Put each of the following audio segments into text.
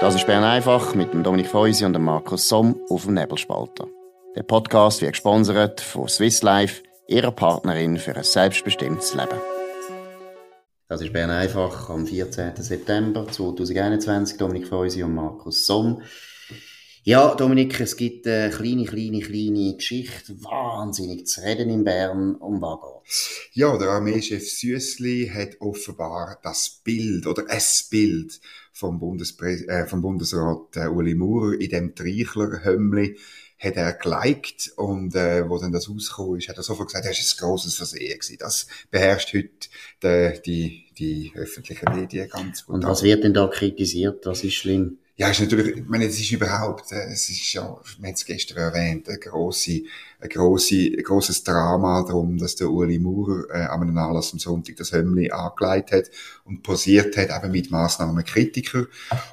Das ist Bern einfach mit dem Dominik Feusi und dem Markus Somm auf dem Nebelspalter. Der Podcast wird gesponsert von Swiss Life, ihrer Partnerin für ein selbstbestimmtes Leben. Das ist Bern einfach am 14. September 2021. Dominik Feusi und Markus Somm. Ja, Dominik, es gibt eine kleine, kleine, kleine Geschichte, wahnsinnig zu reden in Bern. Um was geht's? Ja, der Armeechef Süssli hat offenbar das Bild oder es Bild vom, Bundespräs äh, vom Bundesrat äh, Uli Maurer in dem Treichler-Hömmli hat er geliked und äh, wo dann das rausgekommen ist, hat er sofort gesagt, das ist ein grosses Versehen gewesen. Das beherrscht heute die, die, die öffentlichen Medien ganz gut. Und was wird denn da kritisiert? Was ist schlimm? Ja, ist natürlich, ich meine, es ist überhaupt, äh, es ist ja, wir haben es gestern erwähnt, eine grosse, ein, grosse, ein grosses Drama darum, dass der Uli Maurer äh, an einem Anlass am Sonntag das Hömmli angelegt hat und posiert hat, eben mit Massnahmen Kritiker.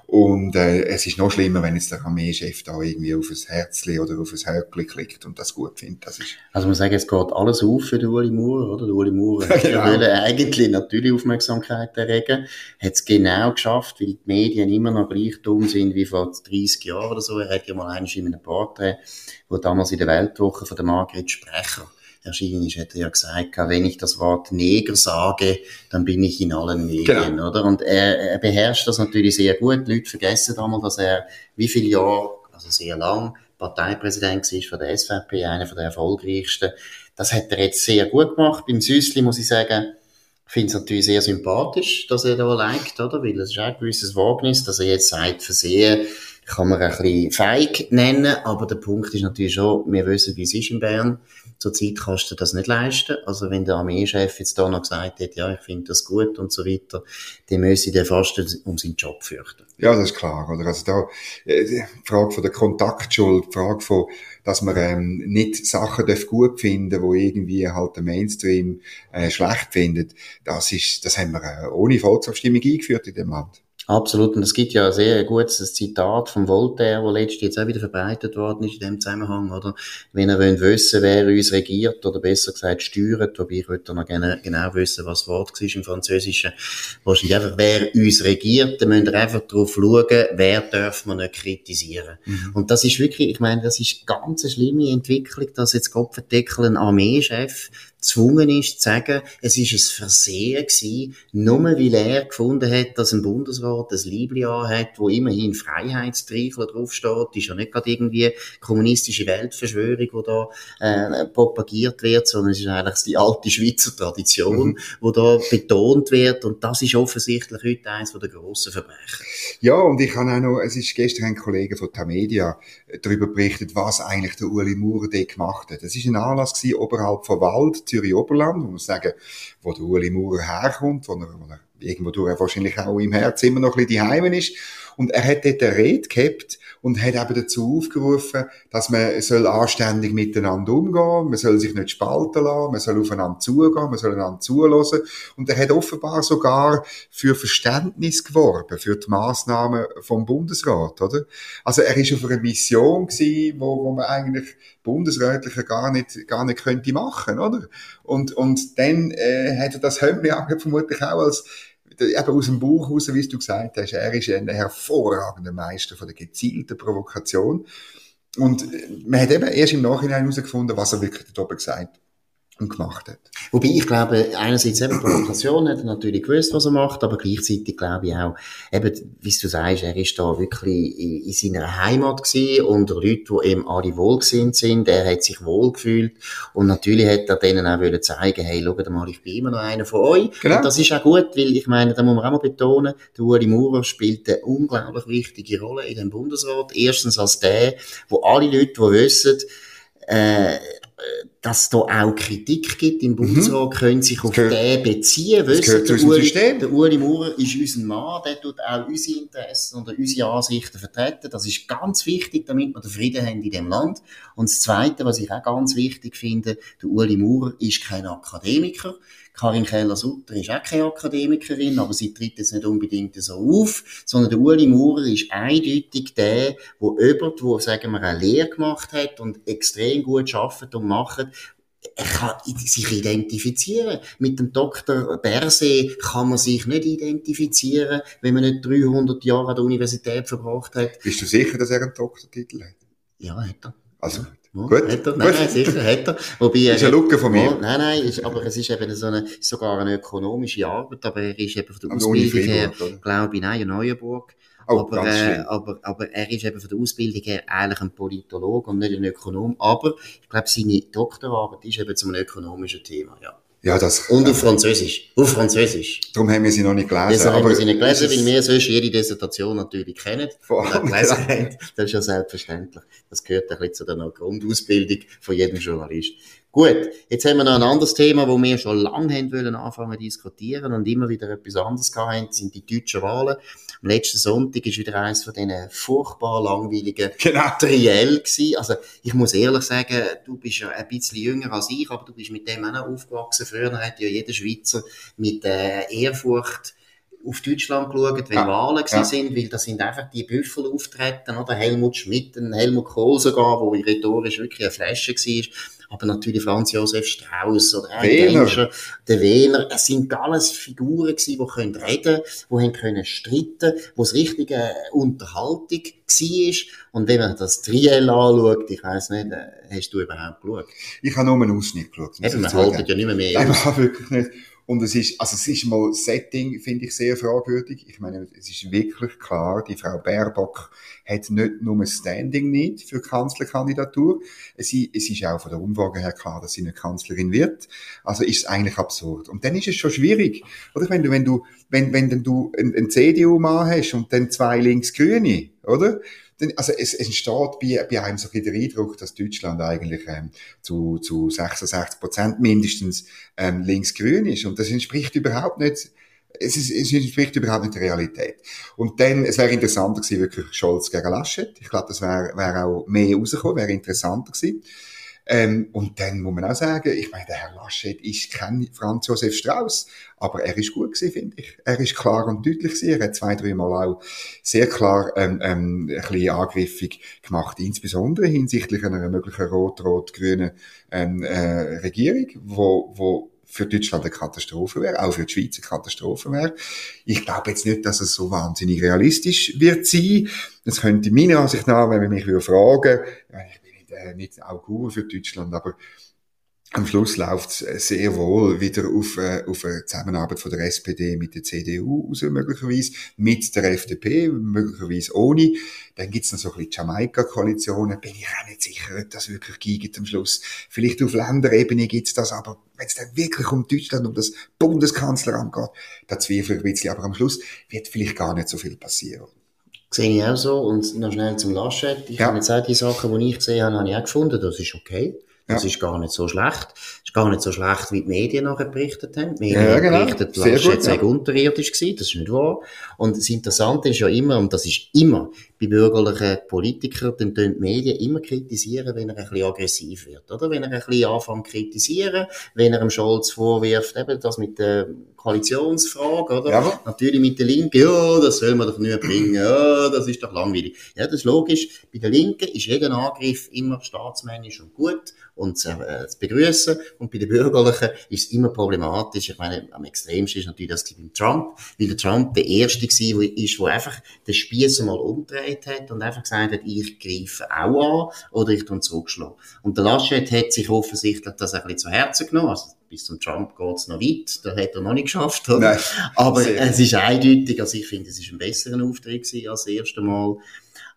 Und äh, es ist noch schlimmer, wenn jetzt der Armeechef da irgendwie auf ein Herzli oder auf ein Höckli klickt und das gut findet. Das ist also man sagt, es geht alles auf für den Uli Maurer, oder? Der Uli Maurer genau. will eigentlich natürlich Aufmerksamkeit erregen, hat es genau geschafft, weil die Medien immer noch gleich dumm sind wie vor 30 Jahren oder so. Er hat ja mal einmal in einem Porträt, wo damals in der Weltwoche von der Margret Sprecher erschienen ist, hat er ja gesagt, wenn ich das Wort Neger sage, dann bin ich in allen Medien, genau. oder? Und er, er beherrscht das natürlich sehr gut. Die Leute vergessen damals, dass er wie viele Jahre, also sehr lang, Parteipräsident war von der SVP, einer der erfolgreichsten. Das hat er jetzt sehr gut gemacht. Beim Süßli muss ich sagen, ich finde es natürlich sehr sympathisch, dass er da liked, oder? Weil es ist auch ein gewisses Wagnis, dass er jetzt sagt, Versehen kann man ein bisschen feig nennen, aber der Punkt ist natürlich schon, wir wissen, wie es ist in Bern. Zurzeit kannst du das nicht leisten. Also wenn der Armeechef jetzt da noch gesagt hat, ja, ich finde das gut und so weiter, dann müsse der fast um seinen Job fürchten. Ja, das ist klar, oder? Also da, äh, die Frage von der Kontaktschuld, die Frage von, dass man ähm, nicht Sachen darf gut finden, wo irgendwie halt der Mainstream äh, schlecht findet, das ist, das haben wir äh, ohne Volksabstimmung eingeführt in dem Land. Absolut. Und es gibt ja ein sehr gutes Zitat von Voltaire, das letztens jetzt auch wieder verbreitet worden ist in dem Zusammenhang, oder? Wenn ihr wollt wissen, wer uns regiert, oder besser gesagt steuert, wobei ich würde noch gerne genau wissen, was das Wort war im Französischen. Wahrscheinlich einfach, wer uns regiert, dann müsst ihr einfach darauf schauen, wer darf man nicht kritisieren. Mhm. Und das ist wirklich, ich meine, das ist ganz eine schlimme Entwicklung, dass jetzt Kopfendeckel ein Armeechef gezwungen ist, zu sagen, es ist ein Versehen gewesen, nur weil er gefunden hat, dass ein Bundesrat ein Liebli hat, wo immerhin Freiheitstreichler draufsteht, ist ja nicht gerade irgendwie kommunistische Weltverschwörung, die da äh, propagiert wird, sondern es ist eigentlich die alte Schweizer Tradition, mhm. wo da betont wird und das ist offensichtlich heute eines der grossen Verbrechen. Ja, und ich habe auch noch, es ist gestern ein Kollege von Tamedia darüber berichtet, was eigentlich der Uli Maurer gemacht hat. Es ist ein Anlass gewesen, oberhalb von Wald, Zürich-Oberland, wo man sagen, wo der Ueli Maurer herkommt, wo er, wo er irgendwo durch wahrscheinlich auch im Herz immer noch ein bisschen daheim ist. Und er hat dort eine Rede gehabt und hat eben dazu aufgerufen, dass man soll anständig miteinander umgehen, man soll sich nicht spalten lassen, man soll aufeinander zugehen, man soll einander zulassen. Und er hat offenbar sogar für Verständnis geworben, für die Massnahmen vom Bundesrat, oder? Also er ist auf einer Mission gewesen, wo, wo man eigentlich bundesrätliche gar nicht, gar nicht könnte machen, oder? Und, und dann äh, hat er das Hömmli vermutlich auch als eben aus dem Buch raus, wie du gesagt hast, er ist ein hervorragender Meister von der gezielten Provokation. Und man hat eben erst im Nachhinein herausgefunden, was er wirklich da oben gesagt hat und gemacht hat. Wobei ich glaube, einerseits eben Provokation hat er natürlich gewusst, was er macht, aber gleichzeitig glaube ich auch, eben, wie du sagst, er ist da wirklich in, in seiner Heimat gewesen, unter Leuten, die eben alle wohlgesinnt sind, er hat sich wohlgefühlt und natürlich hat er denen auch wollen zeigen, hey, schaut mal, ich bin immer noch einer von euch. Genau. Und das ist auch gut, weil ich meine, da muss man auch mal betonen, der Uri Maurer spielt eine unglaublich wichtige Rolle in dem Bundesrat. Erstens als der, wo alle Leute, die wissen, äh, dass es da auch Kritik gibt im Bundesrat, mhm. können sich auf den beziehen. Gehört der, Uli, der Uli Maurer ist unser Mann, der tut auch unsere Interessen oder unsere Ansichten vertreten. Das ist ganz wichtig, damit wir den Frieden haben in dem Land. Und das Zweite, was ich auch ganz wichtig finde, der Uli Maurer ist kein Akademiker. Karin Keller-Sutter ist auch keine Akademikerin, aber sie tritt jetzt nicht unbedingt so auf, sondern der Uli Maurer ist eindeutig der, wo jemand, wo, sagen wir, eine Lehre gemacht hat und extrem gut arbeitet und macht, er kann sich identifizieren. Mit dem Dr. Bersee kann man sich nicht identifizieren, wenn man nicht 300 Jahre an der Universität verbracht hat. Bist du sicher, dass er einen Doktortitel hat? Ja, hat er. Also, gut. Hat er. Nein, sicher, hat er. Wobei ist eine Lücke von mir. Nein, nein, ist, aber es ist eben so eine, sogar eine ökonomische Arbeit, aber er ist eben von der Uni Ausbildung her, glaube ich, nein, in Neuenburg. Oh, aber, äh, aber, aber er ist eben von der Ausbildung her eigentlich ein Politologe und nicht ein Ökonom. Aber ich glaube, seine Doktorarbeit ist eben zum ökonomischen Thema, ja. Ja, das, Und auf Französisch. Auf Französisch. darum haben wir sie noch nicht gelesen. Das haben wir sie nicht gelesen, es weil wir sonst jede Dissertation natürlich kennen. Vor allem gelesen ja. haben. Das ist ja selbstverständlich. Das gehört ein bisschen zu der Grundausbildung von jedem Journalist. Gut, jetzt haben wir noch ein anderes Thema, wo wir schon lange haben wollen anfangen zu diskutieren und immer wieder etwas anderes haben, sind die deutschen Wahlen. Am letzten Sonntag ist wieder eines von diesen furchtbar langweiligen Genau. Triell gewesen. Also, ich muss ehrlich sagen, du bist ja ein bisschen jünger als ich, aber du bist mit dem auch noch aufgewachsen. Früher hat ja jeder Schweizer mit äh, Ehrfurcht auf Deutschland geschaut, wenn Ja, Wahlen ja. sind, weil da sind einfach die Büffel auftreten, oder? Helmut Schmidt, Helmut Kohl sogar, wo rhetorisch wirklich eine Flasche war. Aber natürlich Franz Josef Strauss oder Wehner. Der Wehner. Es sind alles Figuren gewesen, die können reden, die haben können streiten, wo es richtig eine Unterhaltung war. Und wenn man das Triell anschaut, ich weiss nicht, äh, hast du überhaupt geschaut? Ich habe nur einen Ausschnitt geschaut. Eben, ich man haltet ja nicht mehr mehr Nein, wirklich nicht. Und es ist, also es ist mal, Setting finde ich sehr fragwürdig. Ich meine, es ist wirklich klar, die Frau Baerbock hat nicht nur ein Standing nicht für Kanzlerkandidatur. Es ist, auch von der Umfrage her klar, dass sie eine Kanzlerin wird. Also ist es eigentlich absurd. Und dann ist es schon schwierig. Oder wenn du, wenn du, wenn, wenn du einen CDU-Mann hast und dann zwei Linksgrüne, oder? Also es, es entsteht bei, bei einem so ein der Eindruck, dass Deutschland eigentlich ähm, zu, zu 66 Prozent mindestens ähm, linksgrün ist. Und das entspricht überhaupt nicht, es, ist, es entspricht überhaupt nicht der Realität. Und dann, es wäre interessanter gewesen, wirklich Scholz gegen Laschet. Ich glaube, das wäre wäre auch mehr rausgekommen, wäre interessanter gewesen. Ähm, und dann muss man auch sagen, ich meine, der Herr Laschet ist kein Franz Josef Strauß, aber er ist gut gewesen, finde ich. Er ist klar und deutlich gewesen. Er hat zwei, drei Mal auch sehr klar ähm, ähm, ein bisschen angriffig gemacht, insbesondere hinsichtlich einer möglichen rot-rot-grünen ähm, äh, Regierung, wo, wo für Deutschland eine Katastrophe wäre, auch für die Schweiz eine Katastrophe wäre. Ich glaube jetzt nicht, dass es so wahnsinnig realistisch wird sein. Es könnte meiner Ansicht nach, wenn man mich würde fragen, ja, äh, nicht Augur für Deutschland, aber am Schluss läuft es sehr wohl wieder auf, äh, auf eine Zusammenarbeit von der SPD mit der CDU raus, möglicherweise, mit der FDP, möglicherweise ohne. Dann gibt's noch so ein bisschen Jamaika-Koalitionen, bin ich auch nicht sicher, ob das wirklich gibt am Schluss. Vielleicht auf Länderebene gibt's das, aber wenn es dann wirklich um Deutschland, um das Bundeskanzleramt geht, da zweifle ich ein bisschen, aber am Schluss wird vielleicht gar nicht so viel passieren. Sehe ich auch so. Und noch schnell zum Laschet. Ich Ja. habe jetzt auch die Sachen, die ich gesehen habe, habe ich auch gefunden. Das ist okay. Das Ja. ist gar nicht so schlecht. Das ist gar nicht so schlecht, wie die Medien nachher berichtet haben. Die Medien Ja, genau. berichtet, Laschet sei ja. unterirdisch gewesen. Das ist nicht wahr. Und das Interessante ist ja immer, und das ist immer bei bürgerlichen Politikern, dann tun die Medien immer kritisieren, wenn er ein bisschen aggressiv wird, oder? Wenn er ein bisschen anfängt kritisieren, wenn er dem Scholz vorwirft, eben das mit der Koalitionsfrage, oder? Jawohl. Natürlich mit der Linken, ja, das soll man doch nicht bringen, ja, das ist doch langweilig. Ja, das ist logisch. Bei der Linken ist jeder Angriff immer staatsmännisch und gut und zu, äh, zu begrüßen. Und bei den Bürgerlichen ist es immer problematisch. Ich meine, am extremsten ist natürlich das beim Trump, weil der Trump der Erste war, der ist, der einfach den Spieß mal umgedreht hat und einfach gesagt hat, ich greife auch an oder ich tue zurückschlagen. Und der Laschet hat sich offensichtlich das ein bisschen zu Herzen genommen. Also, bis zum Trump geht's noch weit, da hat er noch nicht geschafft. Oder? Nein. Aber Sehr es ist eindeutig, also ich finde, es ist ein besserer Auftritt gewesen als das erste Mal.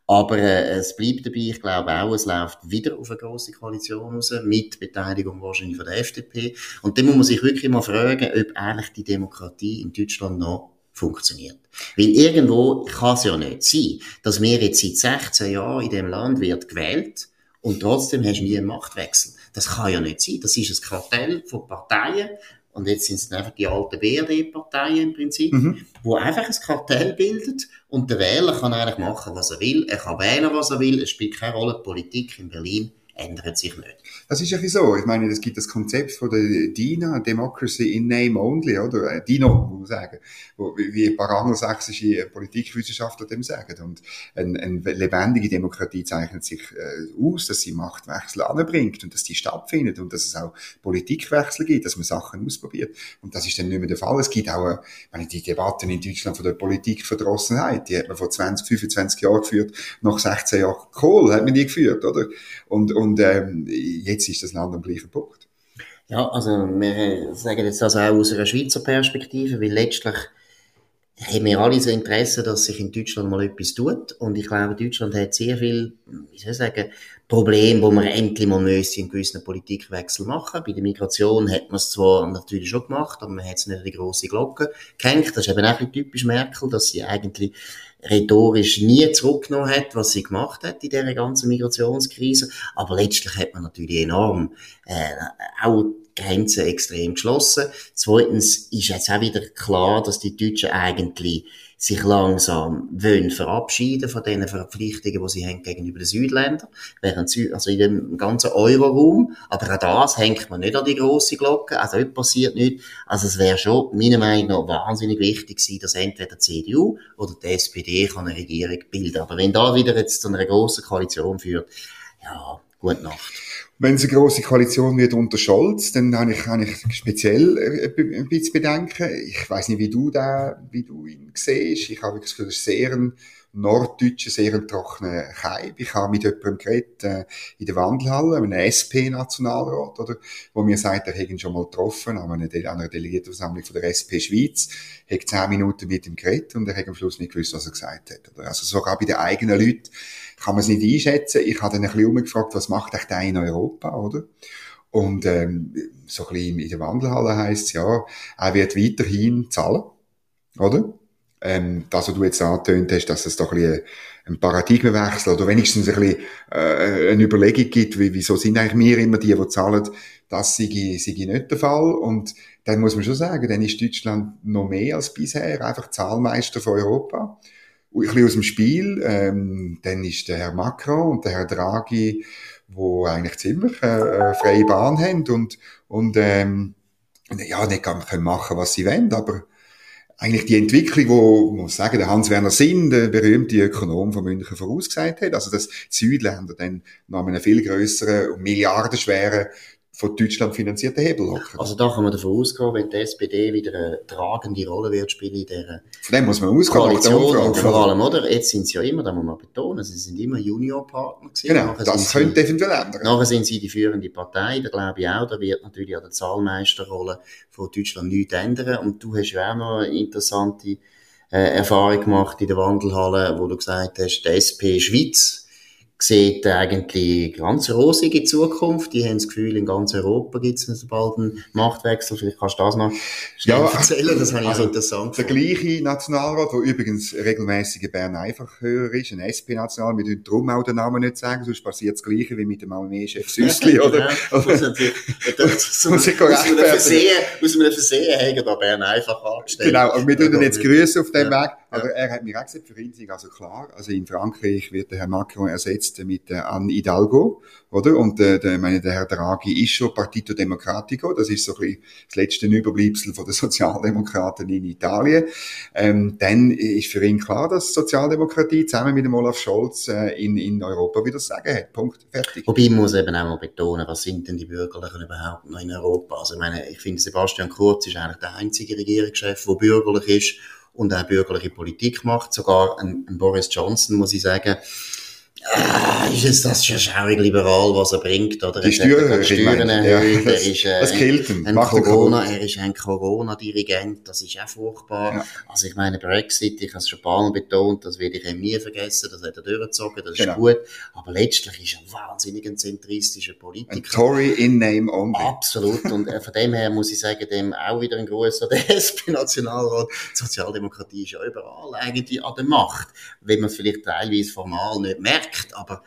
Aber äh, es bleibt dabei, ich glaube auch, es läuft wieder auf eine grosse Koalition raus, mit Beteiligung wahrscheinlich von der FDP. Und dann muss man sich wirklich mal fragen, ob eigentlich die Demokratie in Deutschland noch funktioniert. Weil irgendwo kann es ja nicht sein, dass wir jetzt seit 16 Jahren in dem Land wird gewählt und trotzdem hast du nie einen Machtwechsel. Das kann ja nicht sein. Das ist ein Kartell von Parteien und jetzt sind es einfach die alten BRD-Parteien im Prinzip, Mhm. wo einfach ein Kartell bildet und der Wähler kann eigentlich machen, was er will. Er kann wählen, was er will. Es spielt keine Rolle. Politik in Berlin ändert sich nicht. Das ist ja so. Ich meine, es gibt das Konzept von der DINA, Democracy in Name Only, oder? Äh, DINO, muss man sagen. Wo, wie ein paar angelsächsische Politikwissenschaftler dem sagen. Und eine, eine lebendige Demokratie zeichnet sich äh, aus, dass sie Machtwechsel anbringt und dass die stattfindet und dass es auch Politikwechsel gibt, dass man Sachen ausprobiert. Und das ist dann nicht mehr der Fall. Es gibt auch, ich meine, die Debatten in Deutschland von der Politikverdrossenheit, die hat man vor 20, 25 Jahren geführt. Nach 16 Jahren Kohl hat man die geführt, oder? Und, und ähm, jetzt ist das Land am gleichen Punkt. Ja, also wir sagen jetzt das auch aus einer Schweizer Perspektive, weil letztlich haben wir alle so Interesse, dass sich in Deutschland mal etwas tut. Und ich glaube, Deutschland hat sehr viel, wie soll ich sagen, Probleme, wo man endlich mal einen gewissen Politikwechsel machen. Bei der Migration hat man es zwar natürlich schon gemacht, aber man hat es nicht an die grosse Glocke gehängt. Das ist eben auch typisch Merkel, dass sie eigentlich rhetorisch nie zurückgenommen hat, was sie gemacht hat in dieser ganzen Migrationskrise. Aber letztlich hat man natürlich enorm äh, auch Grenzen extrem geschlossen. Zweitens ist jetzt auch wieder klar, dass die Deutschen eigentlich sich langsam wollen verabschieden von den Verpflichtungen, die sie haben gegenüber den Südländern, während Süd also in dem ganzen Euro-Raum. Aber auch das hängt man nicht an die grosse Glocke, also das passiert nicht. Also es wäre schon meiner Meinung nach wahnsinnig wichtig gewesen, dass entweder die CDU oder die SPD kann eine Regierung bilden. Aber wenn da wieder jetzt zu einer grossen Koalition führt, ja, gute Nacht. Wenn es eine grosse Koalition wird unter Scholz, dann habe ich, habe ich speziell äh, ein bisschen Bedenken. Ich weiß nicht, wie du da, wie du ihn siehst. Ich habe das Gefühl, das ist sehr ein norddeutscher, sehr ein trockener Keim. Ich habe mit jemandem geredet, äh, in der Wandelhalle, einem SP-Nationalrat, oder, wo mir sagt, er hätte ihn schon mal getroffen, an einer, an einer Delegiertenversammlung von der SP Schweiz, hat zehn Minuten mit ihm geredet und er hat am Schluss nicht gewusst, was er gesagt hat. Oder? Also sogar bei den eigenen Leuten kann man es nicht einschätzen. Ich habe dann ein bisschen umgefragt, was macht echt der in Europa, oder? Und ähm, so ein bisschen in der Wandelhalle heisst es, ja, er wird weiterhin zahlen, oder? Ähm, das, was du jetzt angetönt hast, dass es doch ein, bisschen ein Paradigmenwechsel oder wenigstens ein bisschen äh, eine Überlegung gibt, wie, wieso sind eigentlich wir immer die, die zahlen, das sei, sei nicht der Fall. Und dann muss man schon sagen, dann ist Deutschland noch mehr als bisher einfach Zahlmeister von Europa ein bisschen aus dem Spiel. Ähm, dann ist der Herr Macron und der Herr Draghi, wo eigentlich ziemlich äh, äh freie Bahn haben und, und ähm, ja, nicht können machen, was sie wollen, aber eigentlich die Entwicklung, wo, muss sagen, der Hans-Werner Sinn, der berühmte Ökonom von München vorausgesagt hat, also dass die Südländer dann noch einen viel größeren und milliardenschweren von Deutschland finanzierten Hebel hocken. Also da kann man davon ausgehen, wenn die SPD wieder eine tragende Rolle wird spielen in dieser Von dem muss man ausgehen. Koalition und vor allem, oder? Jetzt sind sie ja immer, da muss man betonen, sie sind immer Juniorpartner gewesen. Genau, nachher das könnte eventuell ändern. Nachher sind sie die führende Partei, da glaube ich auch, da wird natürlich an der Zahlmeisterrolle von Deutschland nichts ändern. Und du hast ja auch noch eine interessante äh, Erfahrung gemacht in der Wandelhalle, wo du gesagt hast, die SP Schweiz, sieht eigentlich ganz rosige Zukunft. Die haben das Gefühl, in ganz Europa gibt es bald einen Machtwechsel. Vielleicht kannst du das noch ja, erzählen, das habe ich also interessant Der gleiche Nationalrat, der übrigens regelmäßiger Bern einfach höher ist, ein SP-National, wir dürfen darum auch den Namen nicht sagen, sonst passiert das Gleiche wie mit dem Armeechef Süssli, oder? ja, muss natürlich, das muss ich korrekt aus einem Versehen, aus einem Versehen haben da Bern einfach angestellt. Genau, und wir tun ihn jetzt grüßen auf dem ja. Weg, aber er hat mir auch gesagt, für ihn ist also klar, also in Frankreich wird der Herr Macron ersetzt mit der Anne Hidalgo, oder? Und äh, der, meine, der Herr Draghi ist schon Partito Democratico, das ist so ein bisschen das letzte Überbleibsel von den Sozialdemokraten in Italien. Ähm, dann ist für ihn klar, dass Sozialdemokratie zusammen mit dem Olaf Scholz äh, in, in Europa wieder Sagen hat. Punkt, fertig. Wobei ich muss eben auch mal betonen, was sind denn die Bürgerlichen überhaupt noch in Europa? Also ich meine, ich finde, Sebastian Kurz ist eigentlich der einzige Regierungschef, der bürgerlich ist und auch bürgerliche Politik macht. Sogar ein, ein Boris Johnson, muss ich sagen, Ah, ist es das schon schaurig liberal, was er bringt, oder? Die Steuern, Steuern erhöht, ja, das, er ist, äh, das killt ihn. Ein Corona, er ist ein Corona-Dirigent, das ist auch furchtbar. Ja. Also ich meine, Brexit, ich habe es schon ein paar Mal betont, das werde ich ihm nie vergessen, das hat er durchgezogen, das ist genau. gut. Aber letztlich ist er wahnsinnig ein zentristischer Politiker. Ein Tory in name only. Absolut. Und äh, von dem her muss ich sagen, dem auch wieder ein Gruß an den SP-Nationalrat. Die Sozialdemokratie ist ja überall eigentlich an der Macht. Wenn man vielleicht teilweise formal nicht merkt, merkt, aber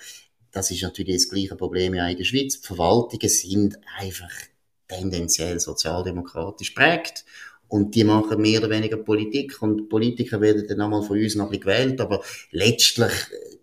das ist natürlich das gleiche Problem ja in der Schweiz. Die Verwaltungen sind einfach tendenziell sozialdemokratisch prägt und die machen mehr oder weniger Politik und Politiker werden dann einmal von uns noch ein gewählt, aber letztlich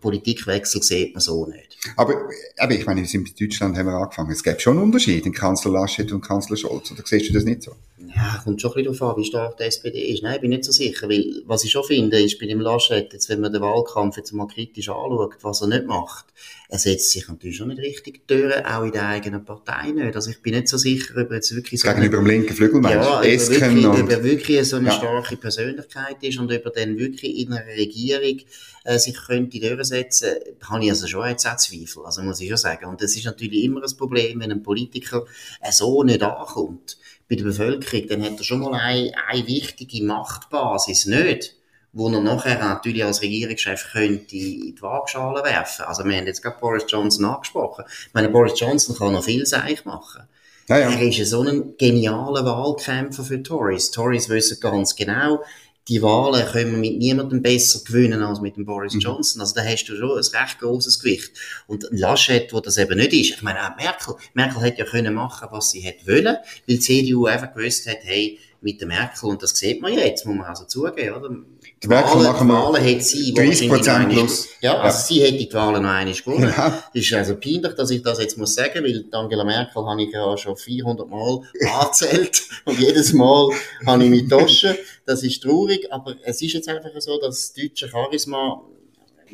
Politikwechsel sieht man so nicht. Aber, aber ich meine, in Deutschland haben wir angefangen. Es gibt schon einen Unterschied in Kanzler Laschet und Kanzler Scholz. Oder siehst du das nicht so? Ja, kommt schon ein bisschen darauf an, wie stark die SPD ist. Nein, ich bin nicht so sicher, weil was ich schon finde, ist bei dem Laschet, jetzt, wenn man den Wahlkampf jetzt mal kritisch anschaut, was er nicht macht, er setzt sich natürlich schon nicht richtig Türen, auch in der eigenen Partei nicht. Also ich bin nicht so sicher, ob er jetzt wirklich so... Gegenüber dem linken Flügel meinst ja, Esken ob, ob er wirklich so eine ja. starke Persönlichkeit ist und ob er dann wirklich in einer Regierung äh, sich könnte durchsetzen, habe ich also schon jetzt auch Zweifel. Also muss ich schon sagen. Und das ist natürlich immer ein Problem, wenn ein Politiker äh, so nicht ankommt bei der Bevölkerung, dann hat er schon mal eine, eine wichtige Machtbasis nicht wo er nachher natürlich als Regierungschef könnte in die Waagschale werfen. Also wir haben jetzt gerade Boris Johnson angesprochen. Ich meine, Boris Johnson kann noch viel Seich machen. Ja, ja. Er ist so ein genialer Wahlkämpfer für Tories. Tories wissen ganz genau, die Wahlen können wir mit niemandem besser gewinnen als mit dem Boris mhm. Johnson. Also da hast du schon ein recht großes Gewicht. Und Laschet, wo das eben nicht ist, ich meine auch Merkel, Merkel hätte ja können machen, was sie hätte wollen, weil die CDU einfach gewusst hat, hey, mit der Merkel, und das sieht man jetzt, muss man also zugeben, oder? Die Merkel machen wir Wahlen hätte sie 30 Prozent plus. Ja, also ja. sie hätte die Wahlen noch einmal gewonnen. Ja. Ist also peinlich, dass ich das jetzt muss sagen, weil Angela Merkel habe ich ja schon 400 Mal angezählt und jedes Mal habe ich mich Taschen. Das ist traurig, aber es ist jetzt einfach so, dass das deutsche Charisma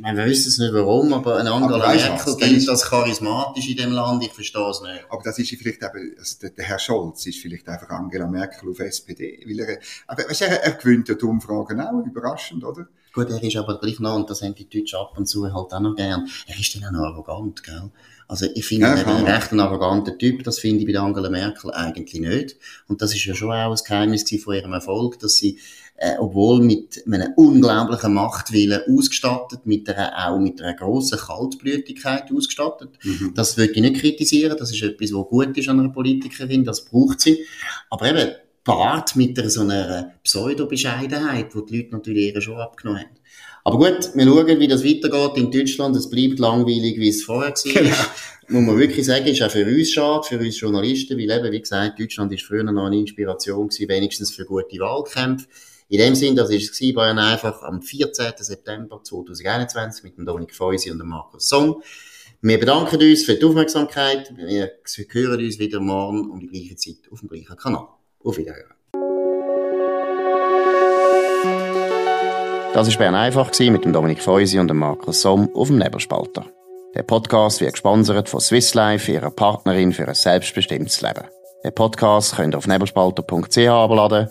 wir wissen es nicht warum, aber ein Angela Merkel gilt als charismatisch in dem Land, ich verstehe es nicht. Aber das ist vielleicht eben, also der, Herr Scholz ist vielleicht einfach Angela Merkel auf SPD, weil er, aber weißt, er, er gewinnt ja die Umfragen auch, überraschend, oder? Gut, er ist aber gleich noch, und das haben die Deutschen ab und zu halt auch noch gern, er ist dann auch noch arrogant, gell? Also ich finde ja, einen recht arroganten Typ, das finde ich bei Angela Merkel eigentlich nicht. Und das ist ja schon auch ein Geheimnis von ihrem Erfolg, dass sie äh, obwohl mit einem unglaublichen Machtwillen ausgestattet, mit einer, auch mit einer grossen Kaltblütigkeit ausgestattet. Mhm. Das würde ich nicht kritisieren, das ist etwas, was gut ist an einer Politikerin, das braucht sie. Aber eben, Bart mit einer, so einer Pseudo-Bescheidenheit, die die Leute natürlich eher schon abgenommen haben. Aber gut, wir schauen, wie das weitergeht in Deutschland. Es bleibt langweilig, wie es vorher war. Genau. Muss man wirklich sagen, ist auch für uns schade, für uns Journalisten, weil eben, wie gesagt, Deutschland ist früher noch eine Inspiration gewesen, wenigstens für gute Wahlkämpfe. In dem Sinn, das war es Bayern einfach am 14. September 2021 mit dem Dominik Feusi und dem Markus Song. Wir bedanken uns für die Aufmerksamkeit. Wir hören uns wieder morgen um die gleiche Zeit auf dem gleichen Kanal. Auf Wiederhören. Das war Bern einfach mit dem Dominik Feusi und dem Markus Somm auf dem Nebelspalter. Der Podcast wird gesponsert von Swiss Life, ihrer Partnerin für ein selbstbestimmtes Leben. Den Podcast könnt ihr auf nebelspalter.ch abladen